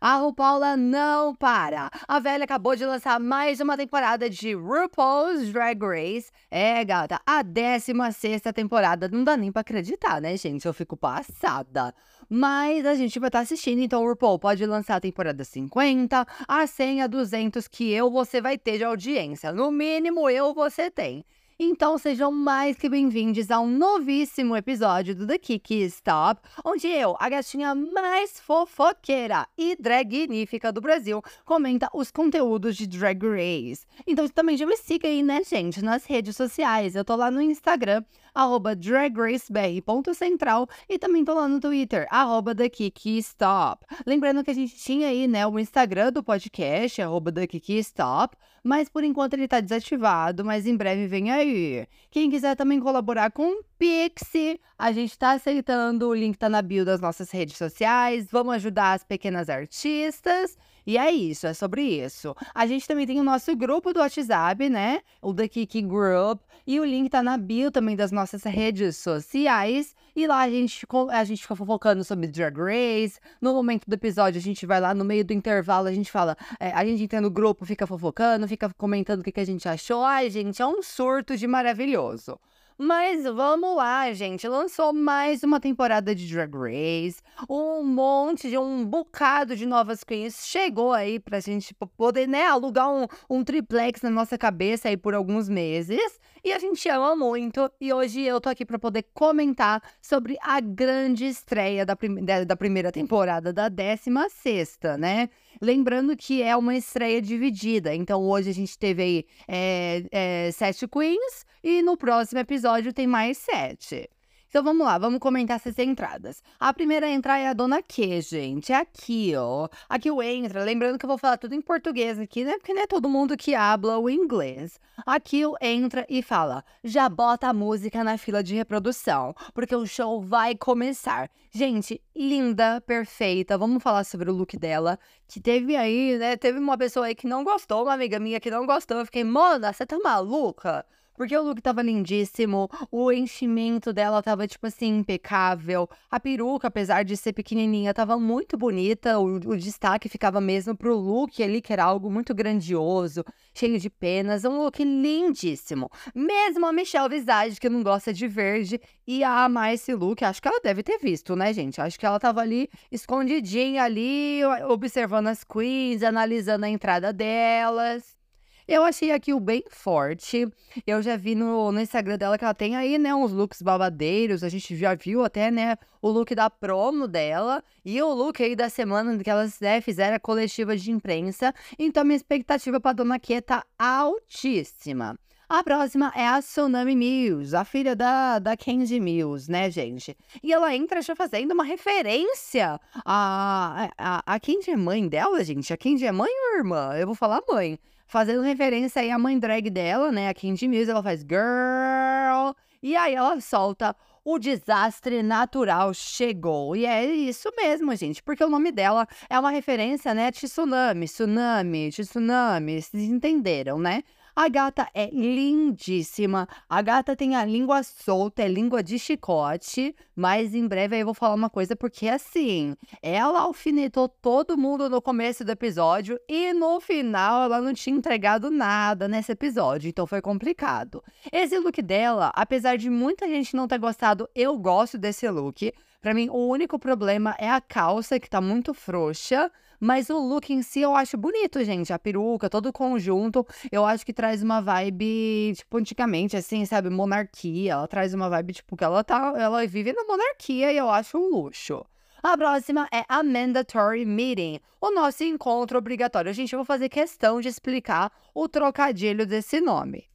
A RuPaula não para. A velha acabou de lançar mais uma temporada de RuPaul's Drag Race. É, gata, a 16 temporada. Não dá nem pra acreditar, né, gente? Eu fico passada. Mas a gente vai estar tá assistindo, então o RuPaul pode lançar a temporada 50, a 100, a 200 que eu você vai ter de audiência. No mínimo, eu você tem. Então sejam mais que bem-vindos a um novíssimo episódio do The Kiki Stop, onde eu, a gatinha mais fofoqueira e dragnífica do Brasil, comenta os conteúdos de Drag Race. Então também já me siga aí, né, gente, nas redes sociais. Eu tô lá no Instagram, arroba dragracebr.central e também tô lá no Twitter, arroba TheKikiStop. Lembrando que a gente tinha aí, né, o Instagram do podcast, arroba TheKikiStop, mas por enquanto ele tá desativado, mas em breve vem aí. Quem quiser também colaborar com o Pix, a gente tá aceitando, o link tá na bio das nossas redes sociais, vamos ajudar as pequenas artistas. E é isso, é sobre isso. A gente também tem o nosso grupo do WhatsApp, né? O The Kiki Group. E o link tá na bio também das nossas redes sociais. E lá a gente, a gente fica fofocando sobre Drag Race. No momento do episódio, a gente vai lá no meio do intervalo, a gente fala. É, a gente entra no grupo, fica fofocando, fica comentando o que, que a gente achou. Ai, gente, é um surto de maravilhoso. Mas vamos lá, gente. Lançou mais uma temporada de Drag Race. Um monte de um bocado de novas queens chegou aí pra gente poder, né, alugar um, um triplex na nossa cabeça aí por alguns meses. E a gente ama muito. E hoje eu tô aqui pra poder comentar sobre a grande estreia da, prim da primeira temporada da 16 sexta, né? Lembrando que é uma estreia dividida. Então hoje a gente teve aí é, é, sete queens e no próximo episódio tem mais sete. Então vamos lá, vamos comentar essas entradas. A primeira a entrar é a dona Q, gente. É aqui, ó. Aqui o entra. Lembrando que eu vou falar tudo em português aqui, né? Porque não é todo mundo que habla o inglês. Aqui o entra e fala: já bota a música na fila de reprodução, porque o show vai começar. Gente, linda, perfeita. Vamos falar sobre o look dela. Que teve aí, né? Teve uma pessoa aí que não gostou, uma amiga minha que não gostou. Eu fiquei, mona, você tá maluca? Porque o look tava lindíssimo, o enchimento dela tava, tipo assim, impecável. A peruca, apesar de ser pequenininha, tava muito bonita. O, o destaque ficava mesmo pro look ali, que era algo muito grandioso, cheio de penas. Um look lindíssimo. Mesmo a Michelle Visage, que não gosta de verde, ia amar esse look. Acho que ela deve ter visto, né, gente? Acho que ela tava ali, escondidinha ali, observando as queens, analisando a entrada delas. Eu achei aqui o bem forte. Eu já vi no, no Instagram dela que ela tem aí, né, uns looks babadeiros. A gente já viu até, né, o look da promo dela e o look aí da semana que elas né, fizeram a coletiva de imprensa. Então, minha expectativa pra Dona Q tá altíssima. A próxima é a Tsunami Mills, a filha da, da Candy Mills, né, gente? E ela entra já fazendo uma referência a, a, a Candy é mãe dela, gente. A Candy é mãe ou irmã? Eu vou falar mãe fazendo referência aí à mãe drag dela, né? A Candy Mills, ela faz girl. E aí ela solta o desastre natural chegou. E é isso mesmo, gente, porque o nome dela é uma referência, né? Tsunami, tsunami, tsunami, vocês entenderam, né? A gata é lindíssima. A gata tem a língua solta, é língua de chicote. Mas em breve aí eu vou falar uma coisa, porque assim, ela alfinetou todo mundo no começo do episódio e no final ela não tinha entregado nada nesse episódio. Então foi complicado. Esse look dela, apesar de muita gente não ter gostado, eu gosto desse look. Para mim, o único problema é a calça, que tá muito frouxa. Mas o look em si eu acho bonito, gente. A peruca, todo o conjunto, eu acho que traz uma vibe, tipo, antigamente, assim, sabe? Monarquia. Ela traz uma vibe, tipo, que ela tá. Ela vive na monarquia e eu acho um luxo. A próxima é a Mandatory Meeting, o nosso encontro obrigatório. Gente, eu vou fazer questão de explicar o trocadilho desse nome.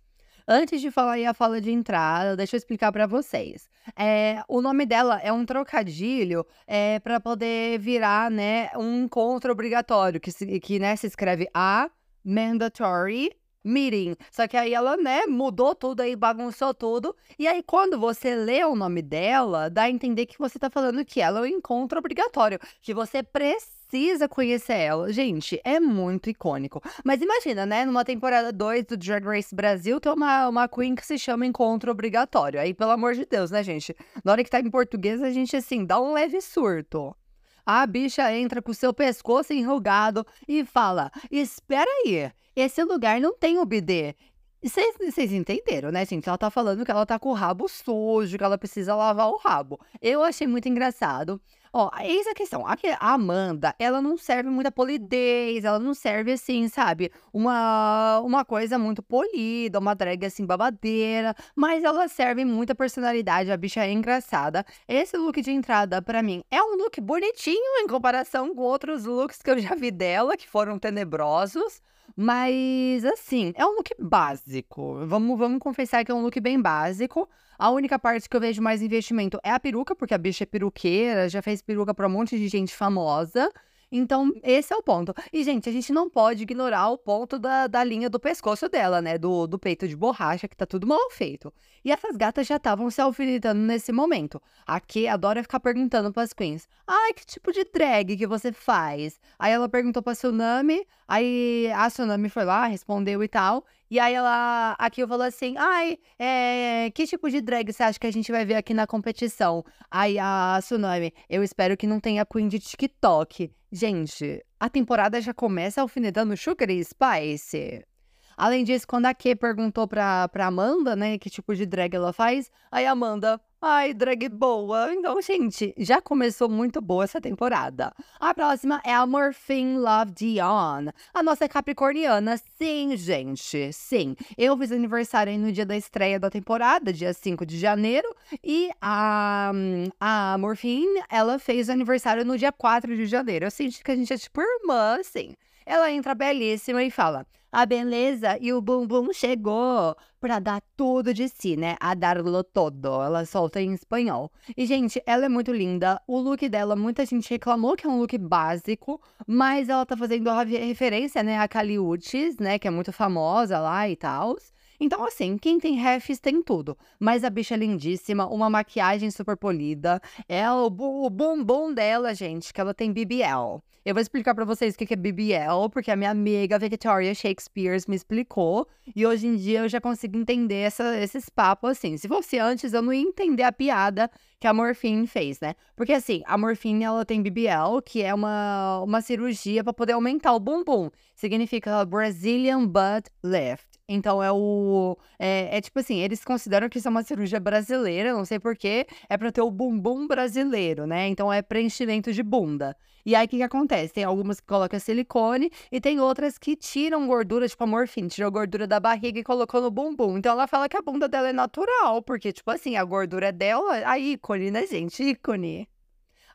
Antes de falar aí a fala de entrada, deixa eu explicar para vocês. É, o nome dela é um trocadilho é, para poder virar né, um encontro obrigatório, que, se, que né, se escreve a mandatory meeting. Só que aí ela, né, mudou tudo aí, bagunçou tudo. E aí, quando você lê o nome dela, dá a entender que você tá falando que ela é um encontro obrigatório, que você precisa precisa conhecer ela. Gente, é muito icônico. Mas imagina, né? Numa temporada 2 do Drag Race Brasil, tem uma, uma Queen que se chama Encontro Obrigatório. Aí, pelo amor de Deus, né, gente? Na hora que tá em português, a gente, assim, dá um leve surto. A bicha entra com seu pescoço enrugado e fala: Espera aí, esse lugar não tem o bidê. Vocês entenderam, né, gente? Ela tá falando que ela tá com o rabo sujo, que ela precisa lavar o rabo. Eu achei muito engraçado. Ó, eis a questão. A Amanda, ela não serve muita polidez, ela não serve assim, sabe? Uma, uma coisa muito polida, uma drag assim babadeira, mas ela serve muita personalidade, a bicha é engraçada. Esse look de entrada, pra mim, é um look bonitinho em comparação com outros looks que eu já vi dela, que foram tenebrosos. Mas, assim, é um look básico. Vamos, vamos confessar que é um look bem básico. A única parte que eu vejo mais investimento é a peruca, porque a bicha é peruqueira, já fez peruca pra um monte de gente famosa. Então, esse é o ponto. E, gente, a gente não pode ignorar o ponto da, da linha do pescoço dela, né? Do, do peito de borracha, que tá tudo mal feito. E essas gatas já estavam se alfinetando nesse momento. A Kay adora ficar perguntando pras queens: Ai, que tipo de drag que você faz? Aí ela perguntou pra Tsunami, aí a Tsunami foi lá, respondeu e tal. E aí ela, aqui falou assim, ai, é, que tipo de drag você acha que a gente vai ver aqui na competição? Aí a Tsunami, eu espero que não tenha Queen de TikTok. Gente, a temporada já começa alfinetando Sugar e Spice. Além disso, quando a Kay perguntou pra, pra Amanda, né, que tipo de drag ela faz, aí a Amanda, Ai, drag boa. Então, gente, já começou muito boa essa temporada. A próxima é a Morphine Love Dion. A nossa capricorniana. Sim, gente. Sim. Eu fiz aniversário no dia da estreia da temporada, dia 5 de janeiro. E a, a Morphine, ela fez aniversário no dia 4 de janeiro. Eu senti que a gente é tipo irmã, assim. Ela entra belíssima e fala: A beleza e o bumbum chegou para dar tudo de si, né? A darlo todo. Ela solta em espanhol. E, gente, ela é muito linda. O look dela, muita gente reclamou que é um look básico, mas ela tá fazendo referência, né, a Kali Uchis, né, que é muito famosa lá e tal. Então, assim, quem tem refs tem tudo. Mas a bicha é lindíssima, uma maquiagem super polida. É o, o bumbum dela, gente, que ela tem BBL. Eu vou explicar para vocês o que é BBL, porque a minha amiga Victoria Shakespeare me explicou. E hoje em dia eu já consigo entender essa, esses papos assim. Se fosse antes, eu não ia entender a piada que a Morphine fez, né? Porque assim, a Morphine ela tem BBL, que é uma, uma cirurgia para poder aumentar o bumbum. Significa Brazilian Butt Lift. Então é o. É, é, tipo assim, eles consideram que isso é uma cirurgia brasileira, não sei porquê, é pra ter o bumbum brasileiro, né? Então é preenchimento de bunda. E aí o que, que acontece? Tem algumas que colocam silicone e tem outras que tiram gordura, tipo a morfina, tirou gordura da barriga e colocou no bumbum. Então ela fala que a bunda dela é natural, porque, tipo assim, a gordura é dela, a ícone, né, gente? Ícone.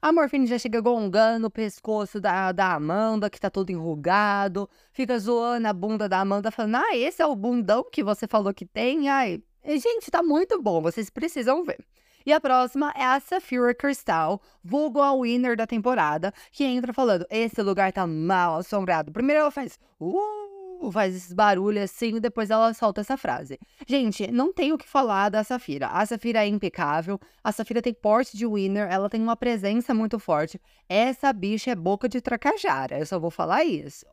A Morfine já chega gongando o pescoço da, da Amanda, que tá todo enrugado, fica zoando a bunda da Amanda, falando: Ah, esse é o bundão que você falou que tem? Ai, gente, tá muito bom, vocês precisam ver. E a próxima é a Safira Crystal, vulgo a winner da temporada, que entra falando: Esse lugar tá mal assombrado. Primeiro ela faz. Uh! Faz esses barulhos assim, e depois ela solta essa frase. Gente, não tem o que falar da Safira. A Safira é impecável, a Safira tem porte de winner, ela tem uma presença muito forte. Essa bicha é boca de tracajara, eu só vou falar isso.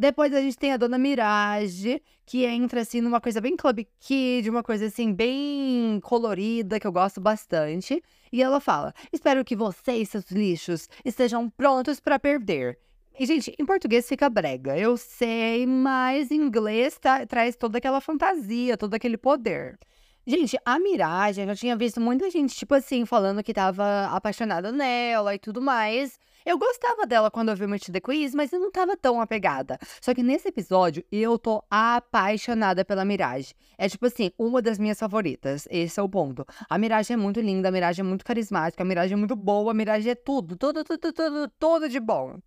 Depois a gente tem a Dona Mirage, que entra assim numa coisa bem Club Kid, uma coisa assim bem colorida, que eu gosto bastante. E ela fala: Espero que vocês, seus lixos, estejam prontos para perder. E, gente, em português fica brega, eu sei, mas em inglês tá, traz toda aquela fantasia, todo aquele poder. Gente, a Mirage, eu já tinha visto muita gente, tipo assim, falando que tava apaixonada nela e tudo mais. Eu gostava dela quando eu vi Meet the Quiz, mas eu não tava tão apegada. Só que nesse episódio, eu tô apaixonada pela Mirage. É tipo assim, uma das minhas favoritas. Esse é o ponto. A Mirage é muito linda, a Mirage é muito carismática, a Mirage é muito boa, a Mirage é tudo, tudo, tudo, tudo, tudo de bom.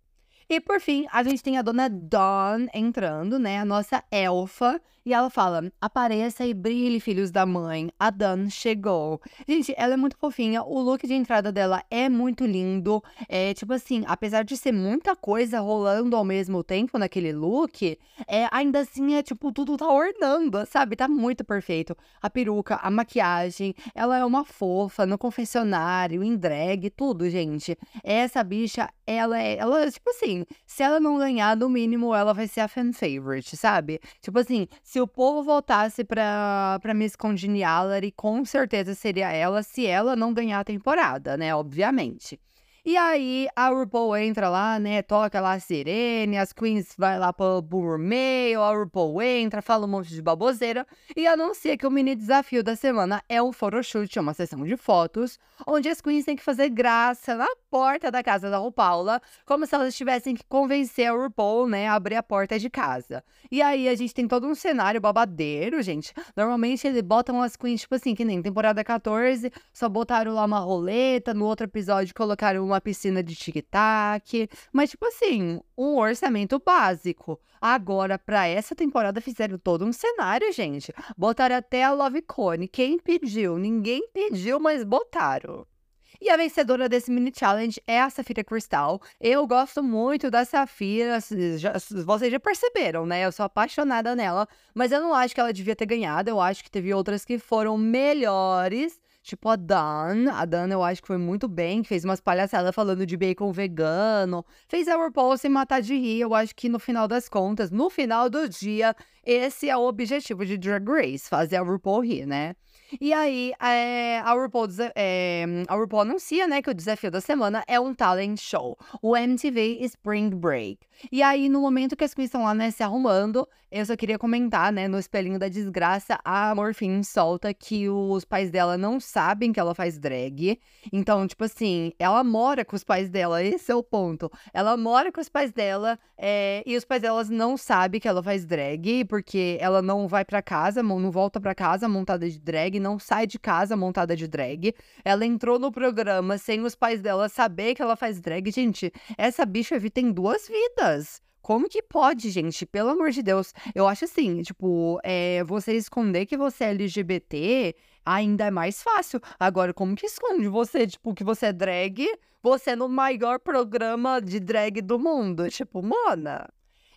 E por fim, a gente tem a dona Dawn entrando, né? A nossa elfa. E ela fala: apareça e brilhe, filhos da mãe. A Dan chegou. Gente, ela é muito fofinha. O look de entrada dela é muito lindo. É tipo assim, apesar de ser muita coisa rolando ao mesmo tempo naquele look, é, ainda assim é tipo, tudo tá ornando, sabe? Tá muito perfeito. A peruca, a maquiagem, ela é uma fofa no confessionário, em drag, tudo, gente. Essa bicha, ela é, ela, tipo assim, se ela não ganhar, no mínimo, ela vai ser a fan favorite, sabe? Tipo assim, se o povo voltasse pra, pra Miss Congeniality, com certeza seria ela, se ela não ganhar a temporada, né? Obviamente. E aí a RuPaul entra lá, né, toca lá a sirene, as queens vai lá pro, meio, a RuPaul entra, fala um monte de baboseira e anuncia que o mini desafio da semana é um photoshoot, uma sessão de fotos, onde as queens têm que fazer graça na porta da casa da RuPaula, como se elas tivessem que convencer a RuPaul, né, a abrir a porta de casa. E aí a gente tem todo um cenário babadeiro, gente. Normalmente eles botam as queens, tipo assim, que nem temporada 14, só botaram lá uma roleta, no outro episódio colocaram uma piscina de tic-tac, mas tipo assim, um orçamento básico. Agora, para essa temporada, fizeram todo um cenário, gente. Botaram até a Love Cone. Quem pediu? Ninguém pediu, mas botaram. E a vencedora desse mini challenge é a Safira Cristal. Eu gosto muito da Safira, já, vocês já perceberam, né? Eu sou apaixonada nela, mas eu não acho que ela devia ter ganhado. Eu acho que teve outras que foram melhores. Tipo a Dan. A Dan eu acho que foi muito bem, fez umas palhaçadas falando de bacon vegano. Fez a RuPaul se matar de rir. Eu acho que no final das contas, no final do dia, esse é o objetivo de Drag Race, fazer a RuPaul rir, né? E aí, é, a, RuPaul, é, a RuPaul anuncia, né, que o desafio da semana é um talent show, o MTV Spring Break. E aí, no momento que as queens estão lá, né, se arrumando, eu só queria comentar, né, no espelhinho da desgraça, a Morphine solta que os pais dela não sabem que ela faz drag. Então, tipo assim, ela mora com os pais dela, esse é o ponto. Ela mora com os pais dela é, e os pais delas não sabem que ela faz drag, porque ela não vai para casa, não volta para casa montada de drag, não sai de casa montada de drag. Ela entrou no programa sem os pais dela saber que ela faz drag. Gente, essa bicha tem duas vidas. Como que pode, gente? Pelo amor de Deus. Eu acho assim, tipo, é, você esconder que você é LGBT ainda é mais fácil. Agora, como que esconde você, tipo, que você é drag? Você é no maior programa de drag do mundo. Tipo, mona.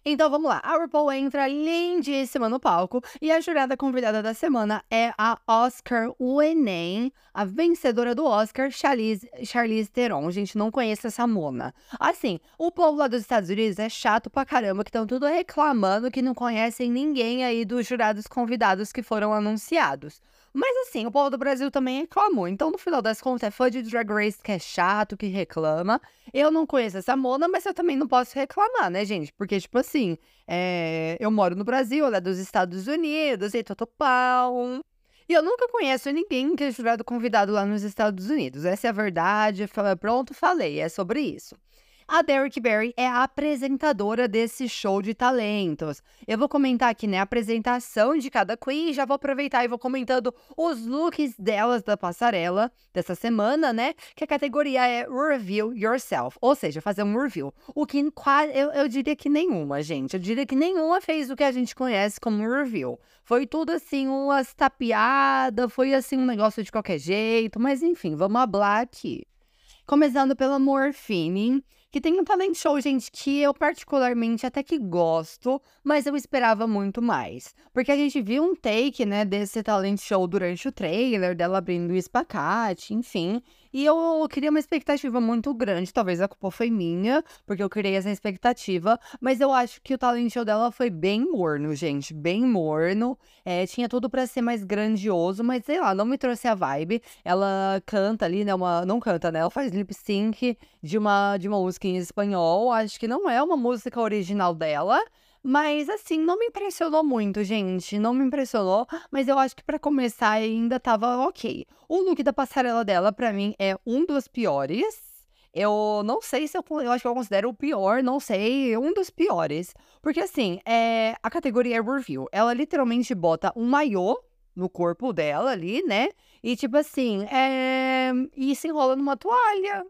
Então vamos lá, a RuPaul entra lindíssima no palco e a jurada convidada da semana é a Oscar Winning, a vencedora do Oscar, Charlize, Charlize Theron. Gente, não conhece essa mona. Assim, o povo lá dos Estados Unidos é chato pra caramba, que estão tudo reclamando que não conhecem ninguém aí dos jurados convidados que foram anunciados. Mas assim, o povo do Brasil também reclamou. Então, no final das contas, é fã de Drag Race que é chato, que reclama. Eu não conheço essa Mona, mas eu também não posso reclamar, né, gente? Porque, tipo assim, é... eu moro no Brasil, ela é dos Estados Unidos, e tô pau. E eu nunca conheço ninguém que é jurado convidado lá nos Estados Unidos. Essa é a verdade. Pronto, falei. É sobre isso. A Derrick Barry é a apresentadora desse show de talentos. Eu vou comentar aqui, né, a apresentação de cada queen, já vou aproveitar e vou comentando os looks delas da passarela dessa semana, né? Que a categoria é Review Yourself, ou seja, fazer um review. O que quase, eu, eu diria que nenhuma, gente. Eu diria que nenhuma fez o que a gente conhece como review. Foi tudo assim, umas tapeadas, foi assim um negócio de qualquer jeito, mas enfim, vamos hablar aqui. Começando pela Morphine, que tem um talent show, gente, que eu particularmente até que gosto, mas eu esperava muito mais. Porque a gente viu um take, né, desse talent show durante o trailer, dela abrindo o espacate, enfim. E eu queria uma expectativa muito grande. Talvez a culpa foi minha, porque eu criei essa expectativa. Mas eu acho que o talent show dela foi bem morno, gente. Bem morno. É, tinha tudo para ser mais grandioso, mas sei lá, não me trouxe a vibe. Ela canta ali, né? Uma, não canta, né? Ela faz lip sync de uma, de uma música em espanhol. Acho que não é uma música original dela. Mas assim, não me impressionou muito, gente. Não me impressionou, mas eu acho que para começar ainda tava ok. O look da passarela dela, para mim, é um dos piores. Eu não sei se eu, eu acho que eu considero o pior, não sei, um dos piores. Porque assim, é, a categoria é review. Ela literalmente bota um maiô no corpo dela ali, né? E tipo assim, é... e se enrola numa toalha.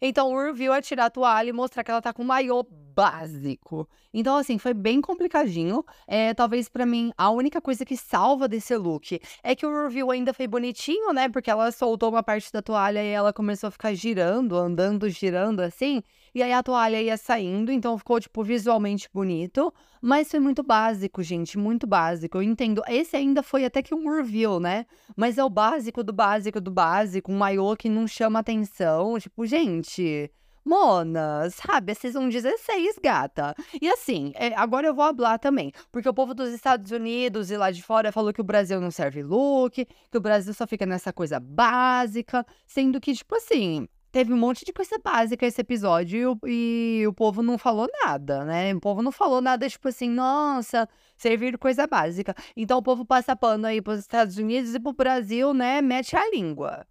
Então o review é tirar a toalha e mostrar que ela tá com maiô básico. Então, assim, foi bem complicadinho. É, talvez para mim, a única coisa que salva desse look é que o review ainda foi bonitinho, né? Porque ela soltou uma parte da toalha e ela começou a ficar girando, andando, girando assim. E aí a toalha ia saindo, então ficou, tipo, visualmente bonito. Mas foi muito básico, gente, muito básico. Eu entendo. Esse ainda foi até que um review, né? Mas é o básico do básico do básico. Um maiô que não chama atenção. Tipo, gente. Mona, sabe? É season 16, gata. E assim, é, agora eu vou hablar também. Porque o povo dos Estados Unidos e lá de fora falou que o Brasil não serve look, que o Brasil só fica nessa coisa básica. Sendo que, tipo assim, teve um monte de coisa básica esse episódio e, e o povo não falou nada, né? O povo não falou nada, tipo assim, nossa, servir coisa básica. Então o povo passa pano aí pros Estados Unidos e pro Brasil, né? Mete a língua.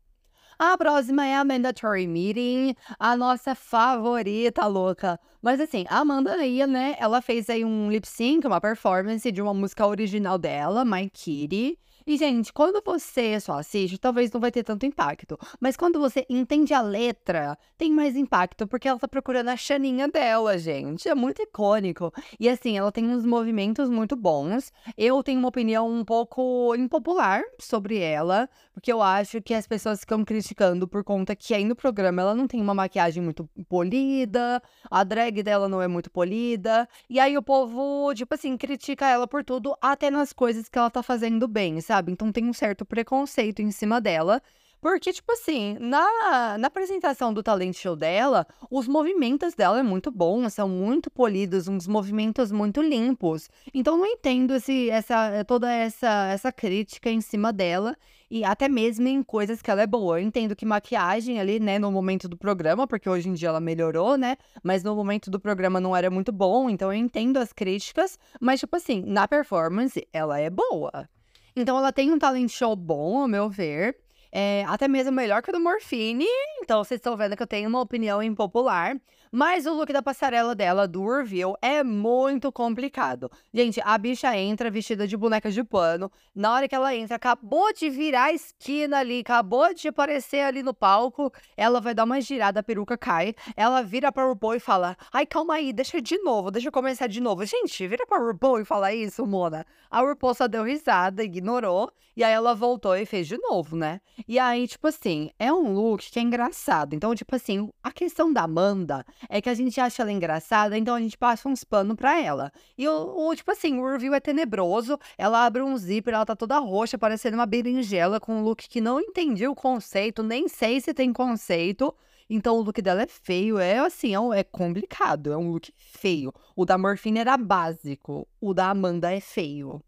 A próxima é a Mandatory Meeting, a nossa favorita louca. Mas assim, a Amanda aí, né, ela fez aí um lip sync, uma performance de uma música original dela, My Kitty. E, gente, quando você só assiste, talvez não vai ter tanto impacto. Mas quando você entende a letra, tem mais impacto, porque ela tá procurando a chaninha dela, gente. É muito icônico. E assim, ela tem uns movimentos muito bons. Eu tenho uma opinião um pouco impopular sobre ela, porque eu acho que as pessoas ficam criticando por conta que aí no programa ela não tem uma maquiagem muito polida, a drag dela não é muito polida. E aí o povo, tipo assim, critica ela por tudo, até nas coisas que ela tá fazendo bem, sabe? Sabe? Então tem um certo preconceito em cima dela. Porque, tipo assim, na, na apresentação do talent show dela, os movimentos dela é muito bons, são muito polidos, uns movimentos muito limpos. Então, não entendo esse, essa, toda essa, essa crítica em cima dela. E até mesmo em coisas que ela é boa. Eu entendo que maquiagem ali, né, no momento do programa, porque hoje em dia ela melhorou, né? Mas no momento do programa não era muito bom, então eu entendo as críticas. Mas, tipo assim, na performance, ela é boa. Então ela tem um talent show bom, ao meu ver. É, até mesmo melhor que o do Morfine. Então vocês estão vendo que eu tenho uma opinião impopular. Mas o look da passarela dela, do Reveal, é muito complicado. Gente, a bicha entra vestida de boneca de pano. Na hora que ela entra, acabou de virar a esquina ali, acabou de aparecer ali no palco. Ela vai dar uma girada, a peruca cai. Ela vira pra RuPaul e fala: Ai, calma aí, deixa de novo, deixa eu começar de novo. Gente, vira pra RuPaul e fala isso, Mona. A RuPaul só deu risada, ignorou. E aí ela voltou e fez de novo, né? E aí, tipo assim, é um look que é engraçado. Então, tipo assim, a questão da Amanda é que a gente acha ela engraçada, então a gente passa uns panos pra ela. E o, o, tipo assim, o review é tenebroso, ela abre um zíper, ela tá toda roxa, parecendo uma berinjela, com um look que não entendi o conceito, nem sei se tem conceito. Então o look dela é feio, é assim, é, é complicado, é um look feio. O da Morphine era básico, o da Amanda é feio.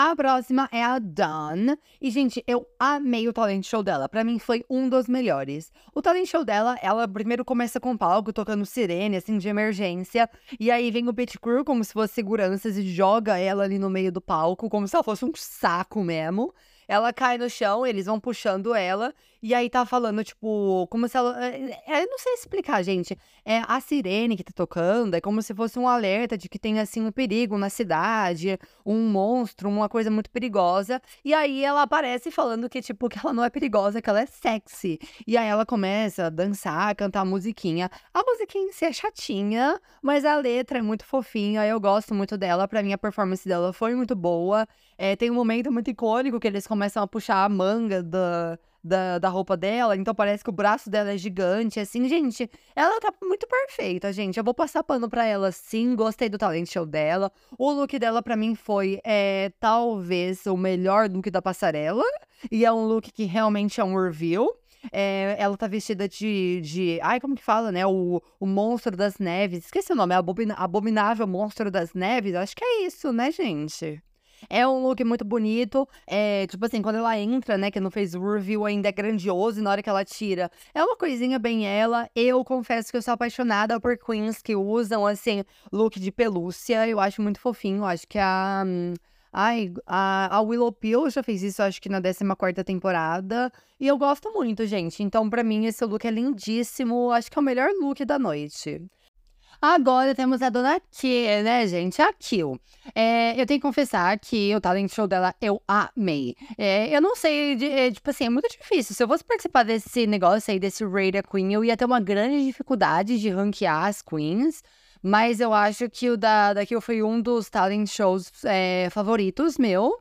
A próxima é a Dawn. E, gente, eu amei o talent show dela. Para mim, foi um dos melhores. O talent show dela, ela primeiro começa com o palco, tocando sirene, assim, de emergência. E aí vem o pit crew, como se fosse seguranças, e joga ela ali no meio do palco, como se ela fosse um saco mesmo. Ela cai no chão, eles vão puxando ela, e aí tá falando, tipo, como se ela. É, é, eu não sei explicar, gente. É a sirene que tá tocando, é como se fosse um alerta de que tem, assim, um perigo na cidade, um monstro, uma coisa muito perigosa. E aí ela aparece falando que, tipo, que ela não é perigosa, que ela é sexy. E aí ela começa a dançar, a cantar a musiquinha. A musiquinha em si é chatinha, mas a letra é muito fofinha, eu gosto muito dela. Pra mim, a performance dela foi muito boa. É, tem um momento muito icônico que eles começam a puxar a manga da, da, da roupa dela, então parece que o braço dela é gigante, assim, gente, ela tá muito perfeita, gente, eu vou passar pano pra ela, sim, gostei do talent show dela, o look dela pra mim foi, é, talvez, o melhor look da passarela, e é um look que realmente é um reveal, é, ela tá vestida de, de. Ai, como que fala, né? O, o monstro das neves. Esqueci o nome, é Abominável Monstro das Neves. Acho que é isso, né, gente? É um look muito bonito. É, tipo assim, quando ela entra, né, que não fez o review ainda é grandioso, e na hora que ela tira, é uma coisinha bem ela. Eu confesso que eu sou apaixonada por queens que usam, assim, look de pelúcia. Eu acho muito fofinho. Eu acho que a. Ai, a, a Willow Pill já fez isso, acho que na 14 temporada. E eu gosto muito, gente. Então, para mim, esse look é lindíssimo. Acho que é o melhor look da noite. Agora temos a dona Q, né, gente? A Kill. É, eu tenho que confessar que o talent show dela eu amei. É, eu não sei, de, é, tipo assim, é muito difícil. Se eu fosse participar desse negócio aí, desse Raider Queen, eu ia ter uma grande dificuldade de ranquear as queens. Mas eu acho que o da, da Kill foi um dos talent shows é, favoritos meu.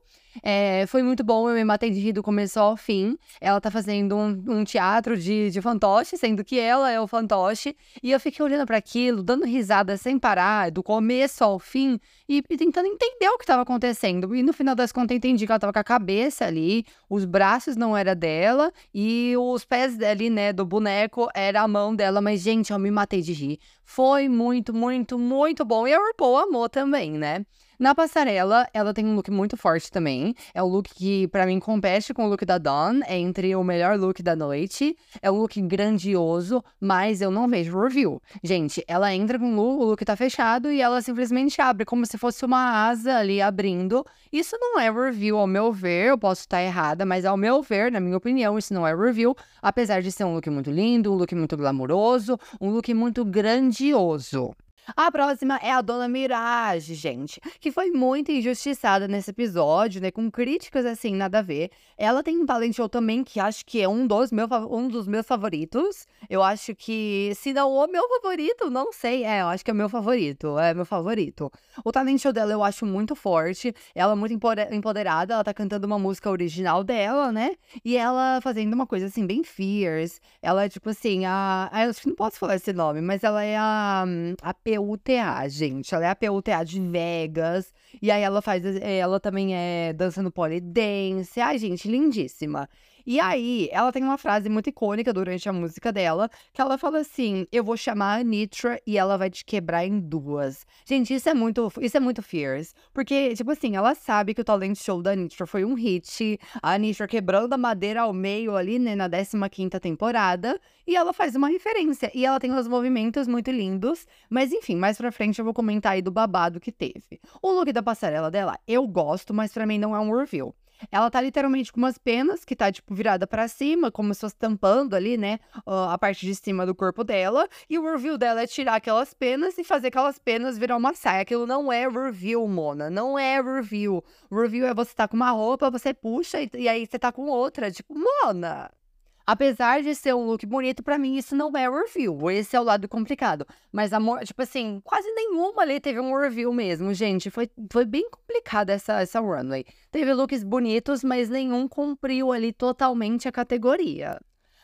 É, foi muito bom, eu me matei de rir do começo ao fim. Ela tá fazendo um, um teatro de, de fantoche, sendo que ela é o fantoche. E eu fiquei olhando para aquilo, dando risada sem parar, do começo ao fim, e, e tentando entender o que estava acontecendo. E no final das contas, eu entendi que ela tava com a cabeça ali, os braços não era dela, e os pés ali, né, do boneco era a mão dela. Mas, gente, eu me matei de rir. Foi muito, muito, muito bom. E a RuPaul amou também, né? Na passarela, ela tem um look muito forte também. É um look que, pra mim, compete com o look da Dawn. É entre o melhor look da noite. É um look grandioso, mas eu não vejo review. Gente, ela entra com o look, o look tá fechado e ela simplesmente abre como se fosse uma asa ali abrindo. Isso não é review, ao meu ver. Eu posso estar errada, mas ao meu ver, na minha opinião, isso não é review. Apesar de ser um look muito lindo, um look muito glamouroso, um look muito grandioso. A próxima é a Dona Mirage, gente, que foi muito injustiçada nesse episódio, né? Com críticas assim, nada a ver. Ela tem um talent show também que acho que é um dos, meu, um dos meus favoritos. Eu acho que, se não o meu favorito, não sei. É, eu acho que é o meu favorito. É meu favorito. O talent show dela eu acho muito forte. Ela é muito empoderada. Ela tá cantando uma música original dela, né? E ela fazendo uma coisa assim, bem fierce. Ela é tipo assim, a. Eu acho que não posso falar esse nome, mas ela é a. a PUTA, gente. Ela é a PUTA de Vegas. E aí ela faz. Ela também é dança no polidense. Ai, gente, lindíssima. E aí, ela tem uma frase muito icônica durante a música dela, que ela fala assim: "Eu vou chamar a Nitra e ela vai te quebrar em duas". Gente, isso é muito, isso é muito fierce, porque tipo assim, ela sabe que o talent show da Nitra foi um hit, a Nitra quebrando a madeira ao meio ali, né, na 15ª temporada, e ela faz uma referência e ela tem uns movimentos muito lindos, mas enfim, mais pra frente eu vou comentar aí do babado que teve. O look da passarela dela, eu gosto, mas para mim não é um review. Ela tá literalmente com umas penas que tá, tipo, virada para cima, como se fosse tampando ali, né, a parte de cima do corpo dela. E o review dela é tirar aquelas penas e fazer aquelas penas virar uma saia. Aquilo não é review, Mona. Não é review. Review é você tá com uma roupa, você puxa e, e aí você tá com outra. Tipo, Mona, Apesar de ser um look bonito, para mim isso não é review. Esse é o lado complicado. Mas, amor, tipo assim, quase nenhuma ali teve um review mesmo, gente. Foi, foi bem complicada essa, essa runway. Teve looks bonitos, mas nenhum cumpriu ali totalmente a categoria.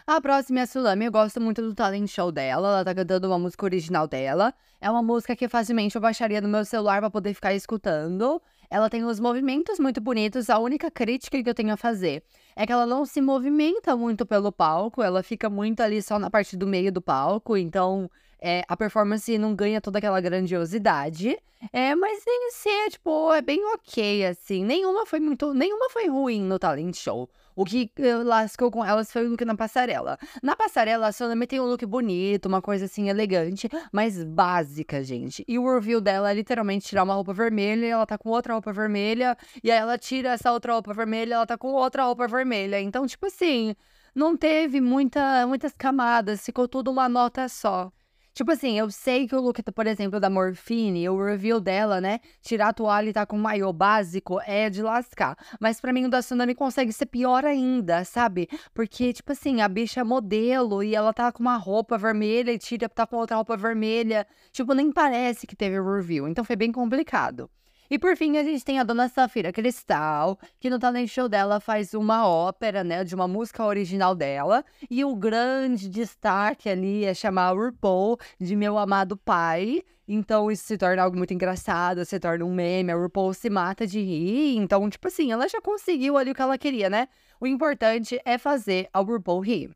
A próxima é a Sulami, eu gosto muito do talent show dela, ela tá cantando uma música original dela. É uma música que facilmente eu baixaria no meu celular para poder ficar escutando. Ela tem os movimentos muito bonitos, a única crítica que eu tenho a fazer é que ela não se movimenta muito pelo palco, ela fica muito ali só na parte do meio do palco, então é, a performance não ganha toda aquela grandiosidade. É, mas em si, é, tipo, é bem ok, assim. Nenhuma foi muito. Nenhuma foi ruim no talent show. O que lascou com elas foi o look na passarela. Na passarela, a Sonami tem um look bonito, uma coisa assim elegante, mas básica, gente. E o review dela é literalmente tirar uma roupa vermelha e ela tá com outra roupa vermelha. E aí ela tira essa outra roupa vermelha, ela tá com outra roupa vermelha. Então, tipo assim, não teve muita, muitas camadas, ficou tudo uma nota só. Tipo assim, eu sei que o look, por exemplo, da Morphine, o reveal dela, né? Tirar a toalha e tá com um maiô básico é de lascar. Mas para mim o da Tsunami consegue ser pior ainda, sabe? Porque, tipo assim, a bicha é modelo e ela tá com uma roupa vermelha e tira tá com outra roupa vermelha. Tipo, nem parece que teve o reveal. Então foi bem complicado. E por fim, a gente tem a Dona Safira Cristal, que no talent show dela faz uma ópera, né, de uma música original dela. E o grande destaque ali é chamar o RuPaul de Meu Amado Pai. Então isso se torna algo muito engraçado, se torna um meme, a RuPaul se mata de rir. Então, tipo assim, ela já conseguiu ali o que ela queria, né? O importante é fazer a RuPaul rir.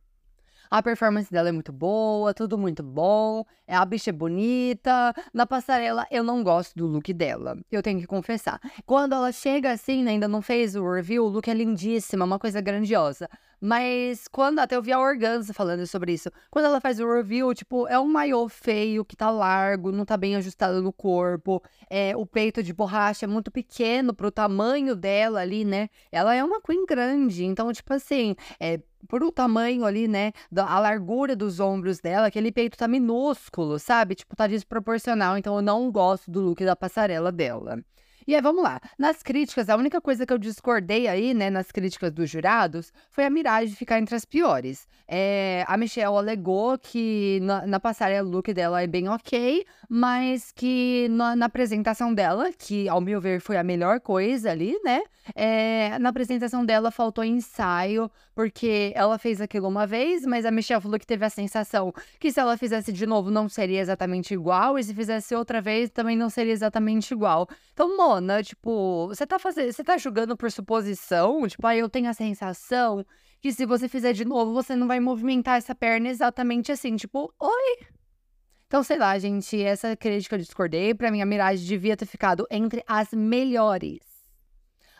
A performance dela é muito boa, tudo muito bom. É, a bicha é bonita. Na passarela, eu não gosto do look dela. Eu tenho que confessar. Quando ela chega assim, né, ainda não fez o review, o look é lindíssimo, uma coisa grandiosa. Mas quando até eu vi a Organza falando sobre isso. Quando ela faz o review, tipo, é um maiô feio que tá largo, não tá bem ajustado no corpo. É, o peito de borracha é muito pequeno pro tamanho dela ali, né? Ela é uma queen grande, então, tipo assim, é, por o tamanho ali, né, a largura dos ombros dela, aquele peito tá minúsculo, sabe? Tipo, tá desproporcional, então eu não gosto do look da passarela dela. E aí, vamos lá. Nas críticas, a única coisa que eu discordei aí, né, nas críticas dos jurados, foi a Mirage ficar entre as piores. É, a Michelle alegou que na, na passarela o look dela é bem ok, mas que na, na, apresentação dela, que ao meu ver foi a melhor coisa ali, né? É, na apresentação dela faltou ensaio, porque ela fez aquilo uma vez, mas a Michelle falou que teve a sensação que se ela fizesse de novo não seria exatamente igual, e se fizesse outra vez também não seria exatamente igual. Então, Mona, tipo, você tá fazendo, você tá julgando por suposição? Tipo, aí ah, eu tenho a sensação que se você fizer de novo, você não vai movimentar essa perna exatamente assim, tipo, oi. Então, sei lá, gente, essa crítica eu discordei. Pra mim, a Mirage devia ter ficado entre as melhores.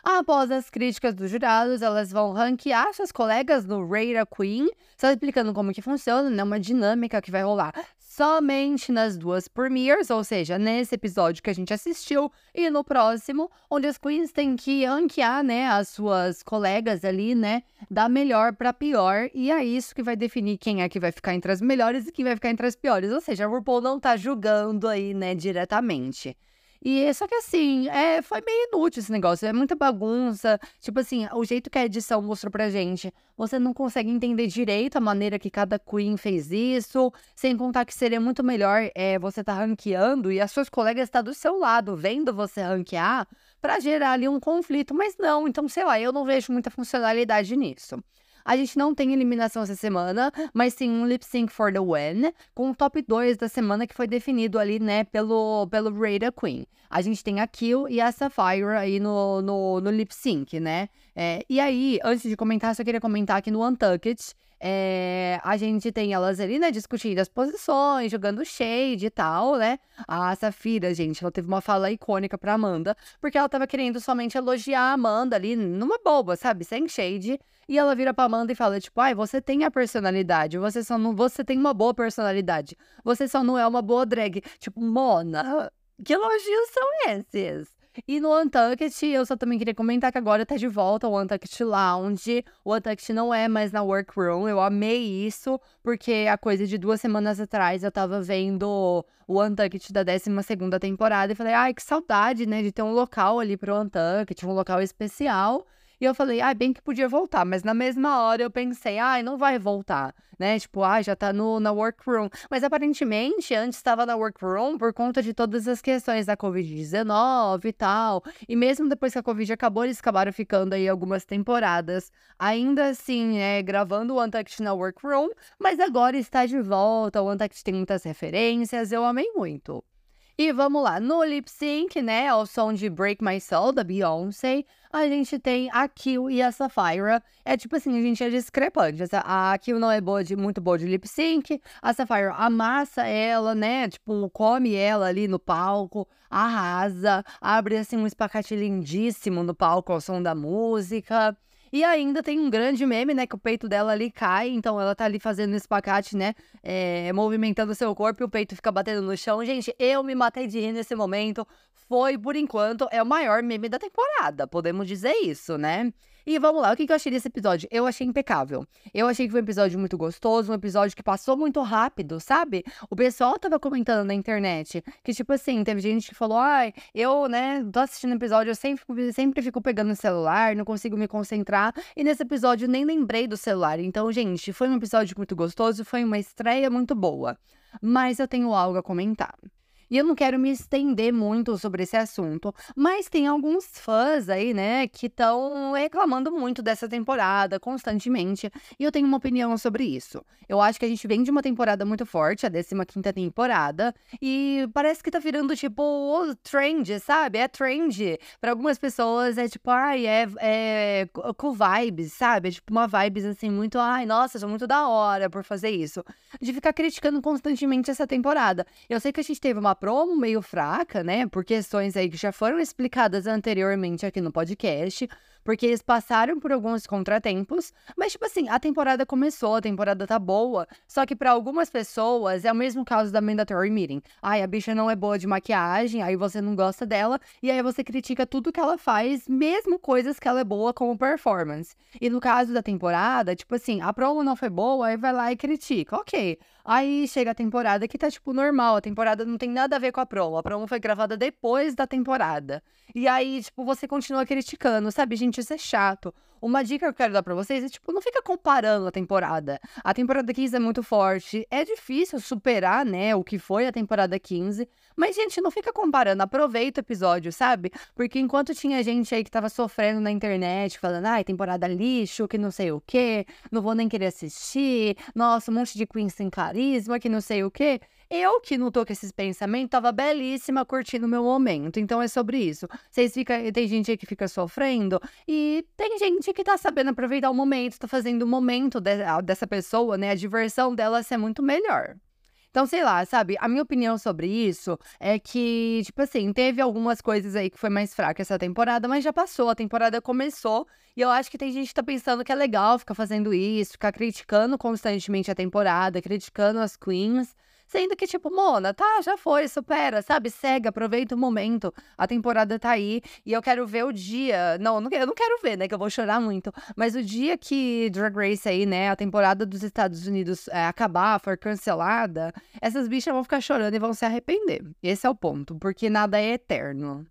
Após as críticas dos jurados, elas vão ranquear suas colegas no Rate Queen, só explicando como que funciona, né? Uma dinâmica que vai rolar somente nas duas premieres, ou seja, nesse episódio que a gente assistiu e no próximo, onde as queens têm que ranquear, né, as suas colegas ali, né, da melhor para pior, e é isso que vai definir quem é que vai ficar entre as melhores e quem vai ficar entre as piores. Ou seja, a RuPaul não tá julgando aí, né, diretamente. E só que assim, é, foi meio inútil esse negócio, é muita bagunça. Tipo assim, o jeito que a edição mostrou pra gente, você não consegue entender direito a maneira que cada queen fez isso, sem contar que seria muito melhor é, você tá ranqueando e as suas colegas estar tá do seu lado, vendo você ranquear, para gerar ali um conflito, mas não, então sei lá, eu não vejo muita funcionalidade nisso. A gente não tem eliminação essa semana, mas sim um lip sync for the win, com o top 2 da semana que foi definido ali, né, pelo, pelo Rada Queen. A gente tem a Kill e a Sapphire aí no, no, no lip sync, né? É, e aí, antes de comentar, só queria comentar aqui no Untucked. É, a gente tem elas ali, né, discutindo as posições, jogando shade e tal, né? A Safira, gente, ela teve uma fala icônica pra Amanda, porque ela tava querendo somente elogiar a Amanda ali numa boba, sabe? Sem shade. E ela vira pra Amanda e fala, tipo, ai, você tem a personalidade, você só não. Você tem uma boa personalidade. Você só não é uma boa drag. Tipo, Mona, que elogios são esses? E no Untucked, eu só também queria comentar que agora tá de volta o Untucked Lounge. O Untucked não é mais na Workroom. Eu amei isso, porque a coisa de duas semanas atrás eu tava vendo o Untucked da 12 temporada e falei, ai, que saudade, né, de ter um local ali pro Untucked, um local especial. E eu falei, ah, bem que podia voltar, mas na mesma hora eu pensei, ai, não vai voltar, né? Tipo, ah, já tá no, na workroom. Mas aparentemente antes estava na workroom por conta de todas as questões da Covid-19 e tal. E mesmo depois que a Covid acabou, eles acabaram ficando aí algumas temporadas, ainda assim, é, gravando o Untucked na workroom, mas agora está de volta. O Untucked tem muitas referências, eu amei muito. E vamos lá, no lip sync, né, ao som de Break My Soul, da Beyoncé, a gente tem a Kill e a Sapphira. É tipo assim, a gente é discrepante. A Kill não é boa de, muito boa de lip sync, a Sapphira amassa ela, né, tipo, come ela ali no palco, arrasa, abre assim um espacate lindíssimo no palco ao som da música. E ainda tem um grande meme, né? Que o peito dela ali cai, então ela tá ali fazendo esse espacate, né? É, movimentando seu corpo e o peito fica batendo no chão. Gente, eu me matei de rir nesse momento. Foi, por enquanto, é o maior meme da temporada, podemos dizer isso, né? E vamos lá, o que eu achei desse episódio? Eu achei impecável. Eu achei que foi um episódio muito gostoso, um episódio que passou muito rápido, sabe? O pessoal tava comentando na internet que, tipo assim, teve gente que falou: ai, eu, né, tô assistindo episódio, eu sempre, sempre fico pegando o celular, não consigo me concentrar. E nesse episódio nem lembrei do celular. Então, gente, foi um episódio muito gostoso, foi uma estreia muito boa. Mas eu tenho algo a comentar. E eu não quero me estender muito sobre esse assunto, mas tem alguns fãs aí, né, que estão reclamando muito dessa temporada constantemente, e eu tenho uma opinião sobre isso. Eu acho que a gente vem de uma temporada muito forte, a 15 temporada, e parece que tá virando tipo o trend, sabe? É trend. Para algumas pessoas é tipo, ai, é, é vibes, sabe? É tipo uma vibes assim muito, ai, nossa, sou muito da hora por fazer isso. De ficar criticando constantemente essa temporada. Eu sei que a gente teve uma promo meio fraca, né? Por questões aí que já foram explicadas anteriormente aqui no podcast porque eles passaram por alguns contratempos, mas tipo assim, a temporada começou, a temporada tá boa, só que para algumas pessoas é o mesmo caso da mandatory meeting. Ai, a bicha não é boa de maquiagem, aí você não gosta dela e aí você critica tudo que ela faz, mesmo coisas que ela é boa como performance. E no caso da temporada, tipo assim, a promo não foi boa, aí vai lá e critica. OK. Aí chega a temporada que tá, tipo, normal. A temporada não tem nada a ver com a promo. A promo foi gravada depois da temporada. E aí, tipo, você continua criticando, sabe? Gente, isso é chato. Uma dica que eu quero dar pra vocês é, tipo, não fica comparando a temporada. A temporada 15 é muito forte. É difícil superar, né, o que foi a temporada 15. Mas, gente, não fica comparando. Aproveita o episódio, sabe? Porque enquanto tinha gente aí que tava sofrendo na internet, falando, ai, temporada lixo, que não sei o quê, não vou nem querer assistir, nossa, um monte de queen sem carisma, que não sei o quê. Eu que não tô com esses pensamentos, tava belíssima curtindo o meu momento. Então é sobre isso. Vocês ficam. Tem gente aí que fica sofrendo e tem gente que tá sabendo aproveitar o momento, tá fazendo o momento de, dessa pessoa, né? A diversão dela ser muito melhor. Então, sei lá, sabe? A minha opinião sobre isso é que, tipo assim, teve algumas coisas aí que foi mais fraca essa temporada, mas já passou, a temporada começou. E eu acho que tem gente que tá pensando que é legal ficar fazendo isso, ficar criticando constantemente a temporada, criticando as queens. Sendo que, tipo, Mona, tá, já foi, supera, sabe? Segue, aproveita o momento. A temporada tá aí e eu quero ver o dia. Não, eu não quero ver, né? Que eu vou chorar muito. Mas o dia que Drag Race aí, né? A temporada dos Estados Unidos é, acabar, for cancelada, essas bichas vão ficar chorando e vão se arrepender. Esse é o ponto, porque nada é eterno.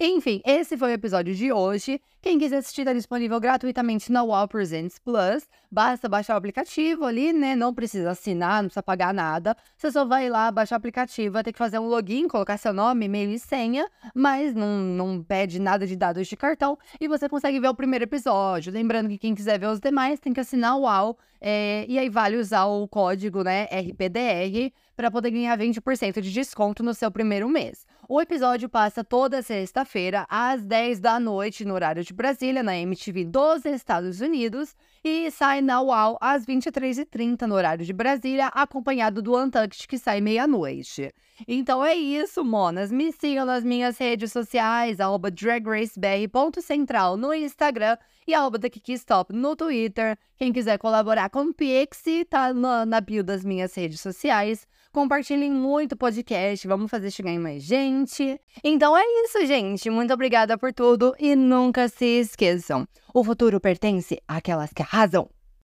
Enfim, esse foi o episódio de hoje. Quem quiser assistir está disponível gratuitamente na Wall Presents Plus. Basta baixar o aplicativo ali, né? Não precisa assinar, não precisa pagar nada. Você só vai lá, baixar o aplicativo, vai ter que fazer um login, colocar seu nome, e-mail e senha, mas não, não pede nada de dados de cartão e você consegue ver o primeiro episódio. Lembrando que quem quiser ver os demais tem que assinar o Wall é, e aí vale usar o código, né, RPDR, para poder ganhar 20% de desconto no seu primeiro mês. O episódio passa toda sexta-feira, às 10 da noite, no horário de Brasília, na MTV dos Estados Unidos, e sai na UAU às 23h30, no horário de Brasília, acompanhado do Untucked, que sai meia-noite. Então é isso, monas. Me sigam nas minhas redes sociais, arroba dragracebr.central no Instagram e arroba TheKikiStop no Twitter. Quem quiser colaborar com o Pixie, tá na, na bio das minhas redes sociais. Compartilhem muito o podcast, vamos fazer chegar em mais gente. Então é isso, gente. Muito obrigada por tudo e nunca se esqueçam: o futuro pertence àquelas que arrasam.